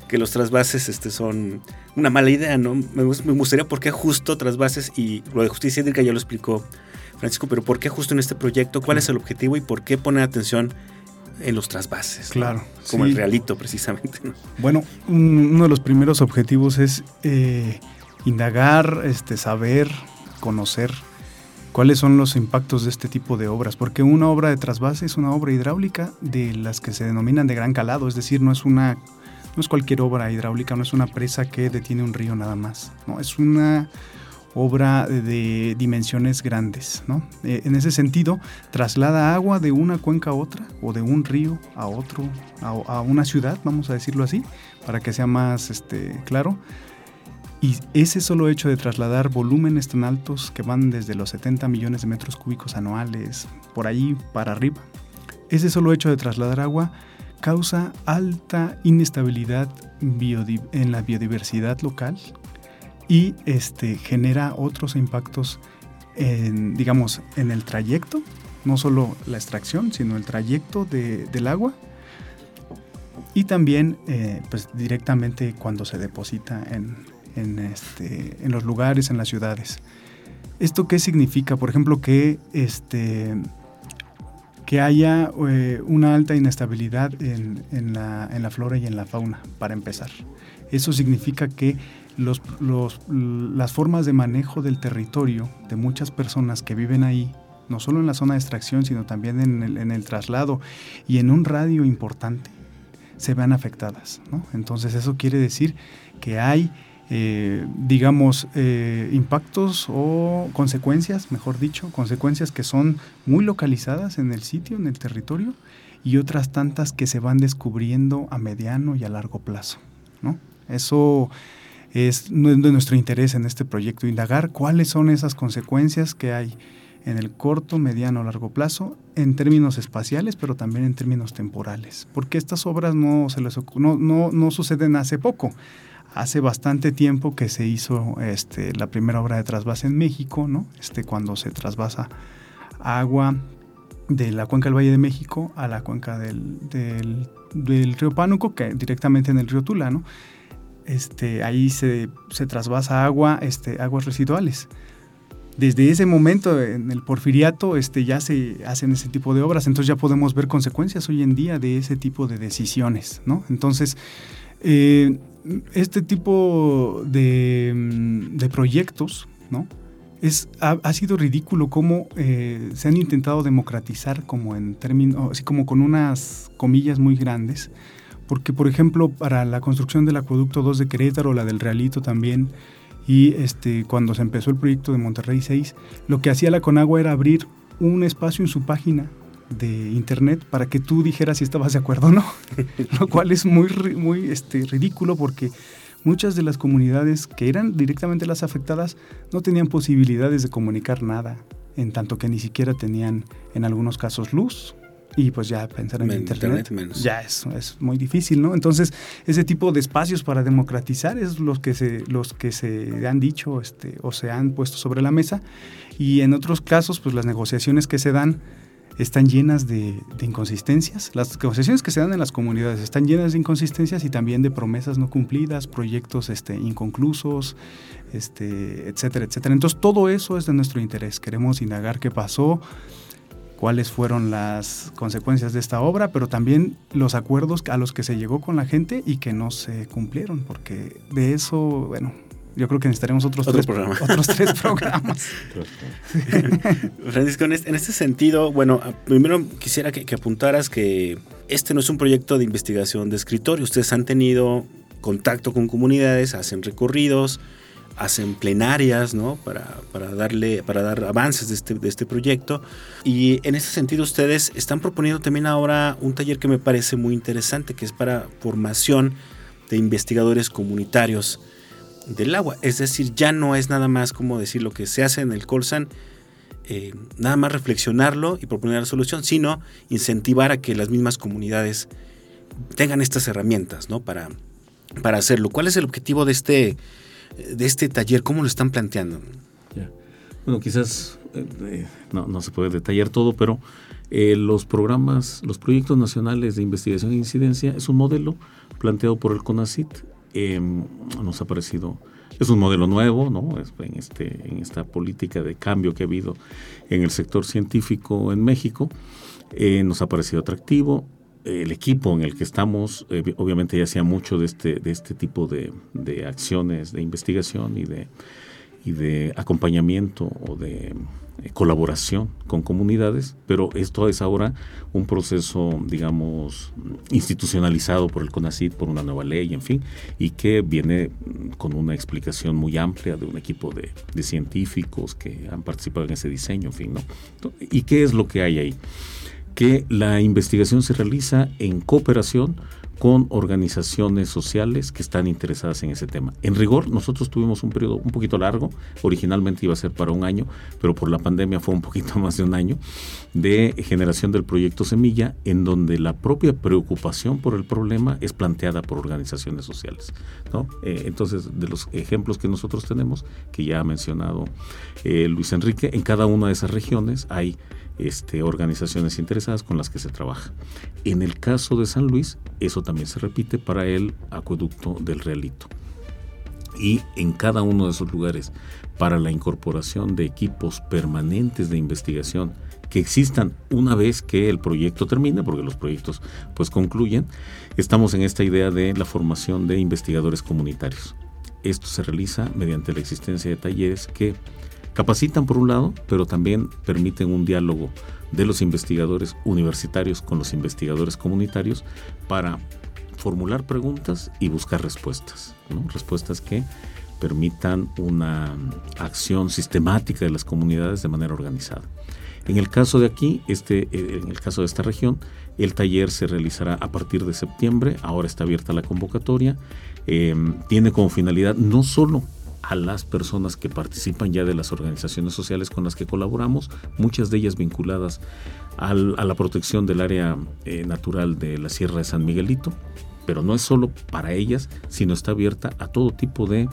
que los trasvases este, son una mala idea, ¿no? Me, gustaría por qué justo trasvases y lo de justicia hídrica ya lo explicó Francisco, pero por qué justo en este proyecto, cuál es el objetivo y por qué poner atención en los trasvases. Claro. Como el realito, precisamente. Bueno, uno de los primeros objetivos es eh, indagar, este, saber, conocer cuáles son los impactos de este tipo de obras, porque una obra de trasvase es una obra hidráulica de las que se denominan de gran calado, es decir, no es una no es cualquier obra hidráulica, no es una presa que detiene un río nada más, no es una obra de dimensiones grandes, ¿no? Eh, en ese sentido, traslada agua de una cuenca a otra o de un río a otro, a, una ciudad, vamos a decirlo así, para que sea más este, claro. Y ese solo hecho de trasladar volúmenes tan altos que van desde los 70 millones de metros cúbicos anuales, por ahí para arriba, ese solo hecho de trasladar agua causa alta inestabilidad en la biodiversidad local y este, genera otros impactos, en, digamos, en el trayecto, no solo la extracción, sino el trayecto del agua y también eh, pues directamente cuando se deposita en, en, este, en los lugares, en las ciudades. ¿Esto qué significa? Por ejemplo, que, este, que haya eh, una alta inestabilidad en, en, la, en, la, flora y en la fauna, para empezar. Eso significa que los, los, las formas de manejo del territorio de muchas personas que viven ahí, no solo en la zona de extracción, sino también en el, en el traslado y en un radio importante, se vean afectadas. ¿no? Entonces eso quiere decir que hay eh, digamos, eh, impactos o consecuencias, mejor dicho, consecuencias que son muy localizadas en el sitio, en el territorio, y otras tantas que se van descubriendo a mediano y a largo plazo. ¿no? Eso es de nuestro interés en este proyecto, indagar cuáles son esas consecuencias que hay en el corto, mediano o largo plazo, en términos espaciales, pero también en términos temporales, porque estas obras no, se les, no, no, no suceden hace poco hace bastante tiempo que se hizo este, la primera obra de trasvase en México, ¿no? Este, cuando se trasvasa agua de la cuenca del Valle de México a la cuenca del, del, río Pánuco, que directamente en el río Tula, ¿no? Este, ahí se, se trasvasa agua, este, aguas residuales. Desde ese momento, en el porfiriato, este, ya se hacen ese tipo de obras, entonces ya podemos ver consecuencias hoy en día de ese tipo de decisiones, ¿no? Entonces, eh, este tipo de, mm, proyectos, ¿no? Es, ha, sido ridículo cómo eh, se han intentado democratizar como en términos, así como con unas comillas muy grandes, porque por ejemplo para la construcción del acueducto 2 de Querétaro, la del Realito también, y este, cuando se empezó el proyecto de Monterrey 6, lo que hacía la Conagua era abrir un espacio en su página de internet para que tú dijeras si estabas de acuerdo o no, (laughs) lo cual es muy, muy este, ridículo porque muchas de las comunidades que eran directamente las afectadas no tenían posibilidades de comunicar nada, en tanto que ni siquiera tenían en algunos casos luz. Y pues ya pensar en internet, ya es, es muy difícil, ¿no? Entonces, ese tipo de espacios para democratizar es los que se, los que se han dicho este, o se han puesto sobre la mesa. Y en otros casos, pues las negociaciones que se dan están llenas de, inconsistencias. Las negociaciones que se dan en las comunidades están llenas de inconsistencias y también de promesas no cumplidas, proyectos este, inconclusos, este, etcétera, etcétera. Entonces todo eso es de nuestro interés. Queremos indagar qué pasó, cuáles fueron las consecuencias de esta obra, pero también los acuerdos a los que se llegó con la gente y que no se cumplieron, porque de eso, bueno, yo creo que necesitaremos otros, tres, otros tres programas. (laughs) Francisco, en este, sentido, bueno, primero quisiera que, apuntaras que este no es un proyecto de investigación de escritorio. Ustedes han tenido contacto con comunidades, hacen recorridos, hacen plenarias, ¿no? Para, para, darle, para dar avances de este, de este proyecto. Y en ese sentido ustedes están proponiendo también ahora un taller que me parece muy interesante, que es para formación de investigadores comunitarios del agua. Es decir, ya no es nada más como decir lo que se hace en el Colsan, eh, nada más reflexionarlo y proponer la solución, sino incentivar a que las mismas comunidades tengan estas herramientas ¿no? para, para hacerlo. ¿Cuál es el objetivo de este, de este taller? ¿Cómo lo están planteando? Bueno, quizás eh, eh, no, no, se puede detallar todo, pero los programas, los proyectos nacionales de investigación e incidencia es un modelo planteado por el CONACIT. Em, nos ha parecido es un modelo nuevo, ¿no? En, este, en esta política de cambio que ha habido en el sector científico en México. Eh, nos ha parecido atractivo. El equipo en el que estamos, eh, obviamente ya hacía mucho de este, de este tipo de, de acciones de investigación y de, y de acompañamiento o de eh, colaboración con comunidades, pero esto es ahora un proceso, digamos, institucionalizado por el CONACID, por una nueva ley, en fin, y que viene con una explicación muy amplia de un equipo de, de científicos que han participado en ese diseño, en fin, ¿no? ¿Y qué es lo que hay ahí? Que la investigación se realiza en cooperación con organizaciones sociales que están interesadas en ese tema. En rigor, nosotros tuvimos un periodo un poquito largo, originalmente iba a ser para un año, pero por la pandemia fue un poquito (laughs) más de un año, de generación del proyecto Semilla, en donde la propia preocupación por el problema es planteada por organizaciones sociales. Eh, entonces, de los ejemplos que nosotros tenemos, que ya ha mencionado eh, Luis Enrique, en cada una de esas regiones hay este, organizaciones interesadas con las que se trabaja. En el caso de San Luis, eso también se repite para el acueducto del Realito. Y en cada uno de esos lugares, para la incorporación de equipos permanentes de investigación que existan una vez que el proyecto termine, porque los proyectos pues concluyen, estamos en esta idea de la formación de investigadores comunitarios. Esto se realiza mediante la existencia de talleres que Capacitan por un lado, pero también permiten un diálogo de los investigadores universitarios con los investigadores comunitarios para formular preguntas y buscar respuestas, respuestas que permitan una acción sistemática de las comunidades de manera organizada. En el caso de aquí, este, eh, en el caso de esta región, el taller se realizará a partir de septiembre, ahora está abierta la convocatoria, eh, tiene como finalidad no solo a las personas que participan ya de las organizaciones sociales con las que colaboramos, muchas de ellas vinculadas a la protección del área eh, natural de la Sierra de San Miguelito, pero no es solo para ellas, sino está abierta a todo tipo de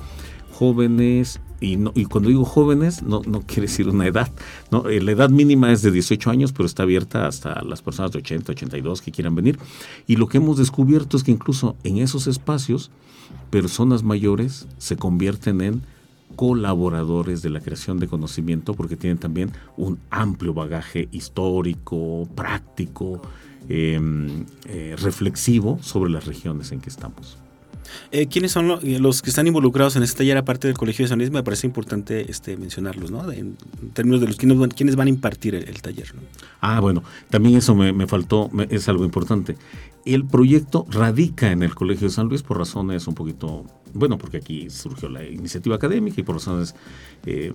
jóvenes, y, y cuando digo jóvenes, no, no quiere decir una edad, ¿no? Eh, la edad mínima es de 18 años, pero está abierta hasta las personas de 80, 82 que quieran venir. Y lo que hemos descubierto es que incluso en esos espacios, personas mayores se convierten en colaboradores de la creación de conocimiento porque tienen también un amplio bagaje histórico, práctico, em, eh, reflexivo sobre las regiones en que estamos. Eh, ¿Quiénes son los que están involucrados en este taller aparte del Colegio de San Luis? Me parece importante este, mencionarlos, ¿no? En, términos de los quienes, van a impartir el, taller. Ah, bueno, también eso me, faltó, es algo importante. El proyecto radica en el Colegio de San Luis por razones un poquito, bueno, porque aquí surgió la iniciativa académica y por razones eh,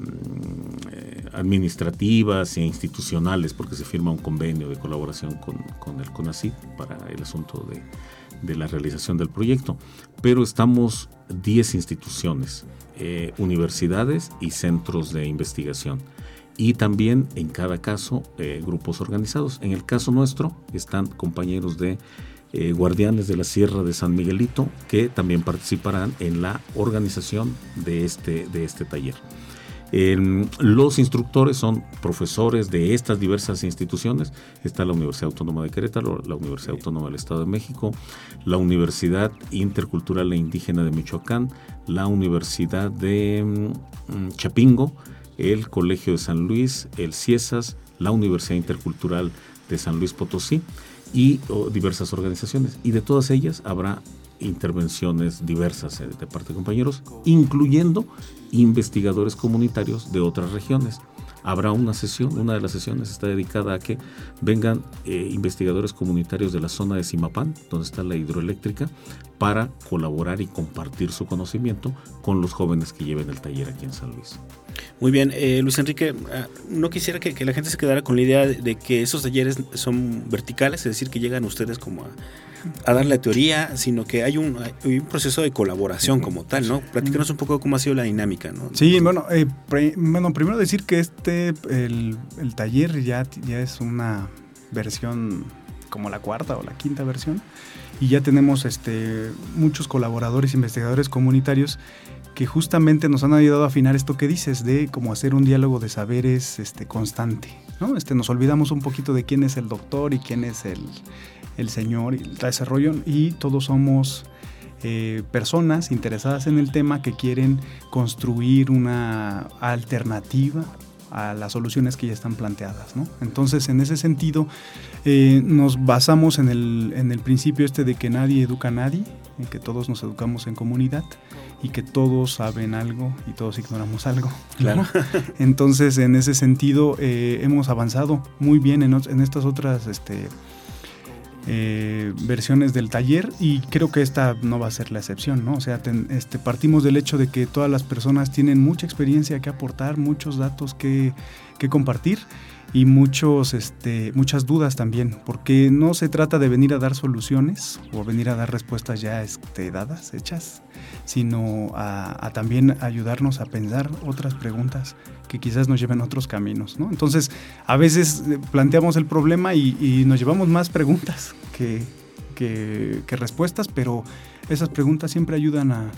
eh, administrativas e institucionales, porque se firma un convenio de colaboración con, con el CONACYT para el asunto de de la realización del proyecto, pero estamos 10 instituciones, eh, universidades y centros de investigación. Y también en cada caso eh, grupos organizados. En el caso nuestro están compañeros de eh, Guardianes de la Sierra de San Miguelito que también participarán en la organización de este, de este taller los instructores son profesores de estas diversas instituciones. Está la Universidad Autónoma de Querétaro, la Universidad Autónoma del Estado de México, la Universidad Intercultural e Indígena de Michoacán, la Universidad de mm, Chapingo, el Colegio de San Luis, el CIESAS, la Universidad Intercultural de San Luis Potosí y diversas organizaciones. Y de todas ellas habrá intervenciones diversas eh, de parte de compañeros, incluyendo investigadores comunitarios de otras regiones. habrá una sesión, una de las sesiones está dedicada a que vengan eh, investigadores comunitarios de la zona de Simapán, donde está la hidroeléctrica, para colaborar y compartir su conocimiento con los jóvenes que lleven el taller aquí en San Luis. Muy bien, eh, Luis Enrique, ah, no quisiera que, la gente se quedara con la idea de que esos talleres son verticales, es decir, que llegan ustedes como a a dar la teoría, sino que hay un, proceso de colaboración como tal, ¿no? Platícanos un poco cómo ha sido la dinámica, ¿no? Sí, bueno, eh, bueno primero decir que este, el, el, taller ya, ya es una versión como la cuarta o la quinta versión y ya tenemos este, muchos colaboradores, investigadores comunitarios que justamente nos han ayudado a afinar esto que dices de cómo hacer un diálogo de saberes este, constante. ¿no? Este, nos olvidamos un poquito de quién es el doctor y quién es el, el Señor y el desarrollo y todos somos eh, personas interesadas en el tema que quieren construir una alternativa a las soluciones que ya están planteadas. ¿no? Entonces, en ese sentido, eh, nos basamos en el, en el principio este de que nadie educa a nadie, en que todos nos educamos en comunidad y que todos saben algo y todos ignoramos algo. Claro. (laughs) Entonces, en ese sentido, eh, hemos avanzado muy bien en, en estas otras este, eh, versiones del taller y creo que esta no va a ser la excepción, ¿no? O sea, este, partimos del hecho de que todas las personas tienen mucha experiencia que aportar, muchos datos que, que compartir y muchos, este, muchas dudas también, porque no se trata de venir a dar soluciones o venir a dar respuestas ya este, dadas, hechas, sino a, también ayudarnos a pensar otras preguntas que quizás nos lleven a otros caminos. ¿no? Entonces, a veces eh, planteamos el problema y, nos llevamos más preguntas que, que respuestas, pero esas preguntas siempre ayudan a,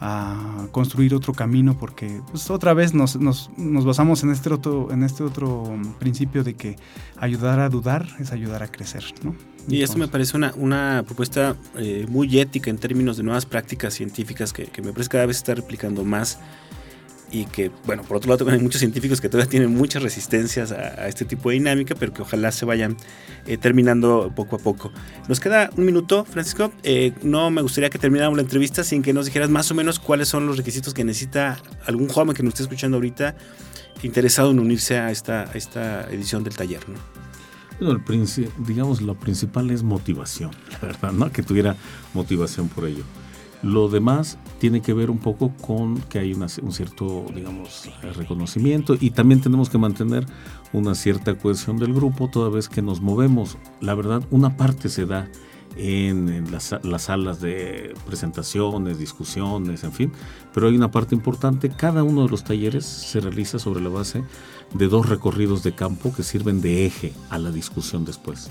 a construir otro camino porque pues otra vez nos, nos, nos, basamos en este otro en este otro principio de que ayudar a dudar es ayudar a crecer ¿no? y eso me parece una, una propuesta eh, muy ética en términos de nuevas prácticas científicas que, que me parece cada vez está replicando más y que, bueno, por otro lado hay muchos científicos que todavía tienen muchas resistencias a, este tipo de dinámica, pero que ojalá se vayan eh, terminando poco a poco. Nos queda un minuto, Francisco. Eh, no me gustaría que termináramos la entrevista sin que nos dijeras más o menos cuáles son los requisitos que necesita algún joven que nos esté escuchando ahorita interesado en unirse a esta, esta edición del taller. ¿no? Digamos, lo principal es motivación, la verdad, ¿no? Que tuviera motivación por ello. Lo demás tiene que ver un poco con que hay un cierto, digamos, reconocimiento y también tenemos que mantener una cierta cohesión del grupo toda vez que nos movemos. La verdad, una parte se da en, las, salas de presentaciones, discusiones, en fin, pero hay una parte importante. Cada uno de los talleres se realiza sobre la base de dos recorridos de campo que sirven de eje a la discusión después.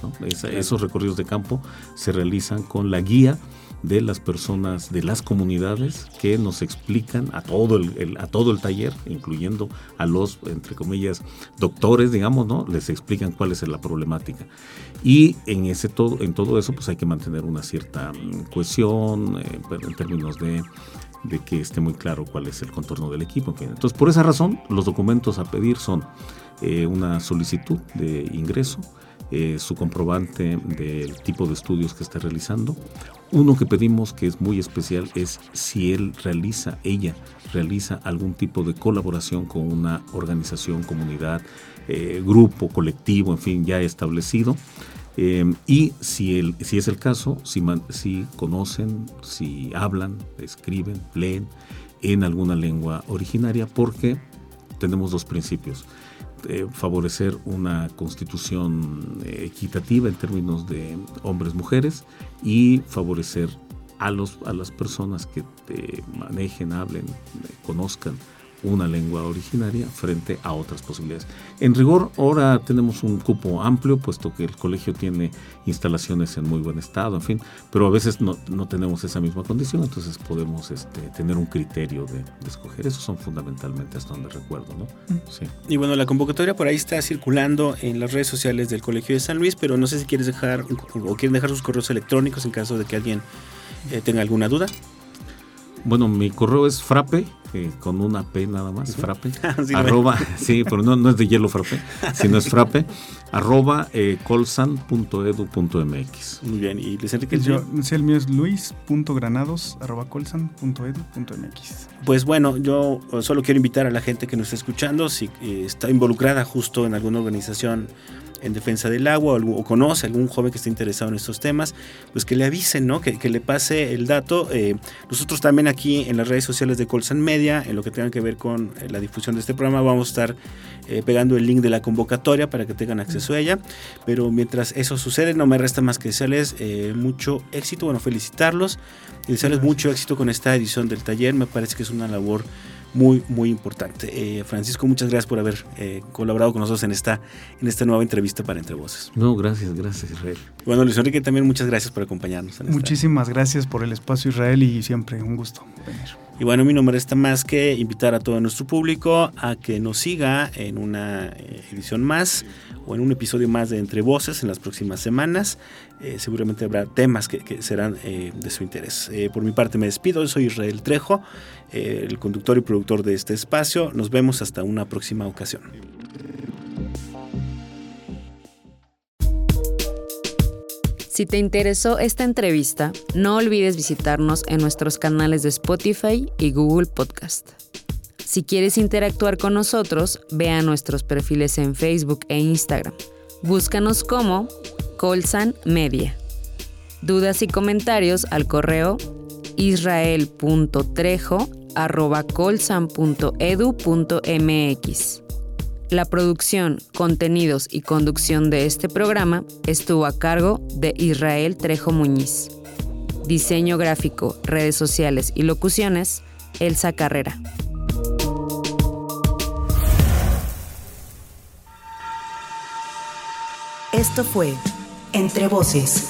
esos recorridos de campo se realizan con la guía de las personas, de las comunidades que nos explican a todo el, a todo el taller, incluyendo a los, entre comillas, doctores, digamos, ¿no? Les explican cuál es la problemática. Y en, ese todo, en todo eso, pues hay que mantener una cierta mm, cohesión eh, en términos de de que esté muy claro cuál es el contorno del equipo. Entonces, por esa razón, los documentos a pedir son eh, una solicitud de ingreso, eh, su comprobante del tipo de estudios que está realizando, uno que pedimos que es muy especial es si él realiza, ella realiza algún tipo de colaboración con una organización, comunidad, eh, grupo, colectivo, en fin, ya establecido. Eh, y si, el, si es el caso, si, si conocen, si hablan, escriben, leen en alguna lengua originaria, porque tenemos dos principios. Eh, favorecer una constitución eh, equitativa en términos de hombres-mujeres y favorecer a, los, a las personas que manejen, hablen, conozcan una lengua originaria frente a otras posibilidades. En rigor, ahora tenemos un cupo amplio, puesto que el colegio tiene instalaciones en muy buen estado, en fin, pero a veces no, tenemos esa misma condición, entonces podemos este, tener un criterio de, escoger. Esos son fundamentalmente hasta donde recuerdo, ¿no? Mm. Sí. Y bueno, la convocatoria por ahí está circulando en las redes sociales del Colegio de San Luis, pero no sé si quieres dejar o quieren dejar sus correos electrónicos en caso de que alguien eh, tenga alguna duda. Bueno, mi correo es frappe, eh, con una P nada más, frappe, (laughs) Sí, arroba, sí, pero no, no es de hielo frappe, sino es frappe, (laughs) arroba eh, colsan.edu.mx. Muy bien, y Luis Enrique, Yo, sí, el mío es luis.granados.colsan.edu.mx. Pues bueno, yo solo quiero invitar a la gente que nos está escuchando, si eh, está involucrada justo en alguna organización en defensa del agua o, conoce a algún joven que esté interesado en estos temas, pues que le avisen, ¿no? Que, que le pase el dato. Eh, nosotros también aquí en las redes sociales de Colsan Media, en lo que tenga que ver con eh, la difusión de este programa, vamos a estar eh, pegando el link de la convocatoria para que tengan acceso a ella. Pero mientras eso sucede, no me resta más que desearles eh, mucho éxito, bueno, felicitarlos y desearles mucho éxito con esta edición del taller. Me parece que es una labor muy, muy importante. Eh, Francisco, muchas gracias por haber eh, colaborado con nosotros en esta, en esta nueva entrevista para Entre Voces. No, gracias, gracias Israel. Bueno, Luis Enrique, también muchas gracias por acompañarnos. en esta- Muchísimas gracias por el espacio Israel y siempre un gusto venir. Y bueno, a mí no me resta más que invitar a todo nuestro público a que nos siga en una eh, edición más o en un episodio más de Entre Voces en las próximas semanas. Eh, seguramente habrá temas que, que serán eh, de su interés. Eh, por mi parte me despido, soy Israel Trejo, el conductor y productor de este espacio. Nos vemos hasta una próxima ocasión. Si te interesó esta entrevista, no olvides visitarnos en nuestros canales de Spotify y Google Podcast. Si quieres interactuar con nosotros, ve a nuestros perfiles en Facebook e Instagram. Búscanos como Colsan Media. Dudas y comentarios al correo israel.trejo.colsan.edu.mx. La producción, contenidos y conducción de este programa estuvo a cargo de Israel Trejo Muñiz. Diseño gráfico, redes sociales y locuciones, Elsa Carrera. Esto fue Entre Voces.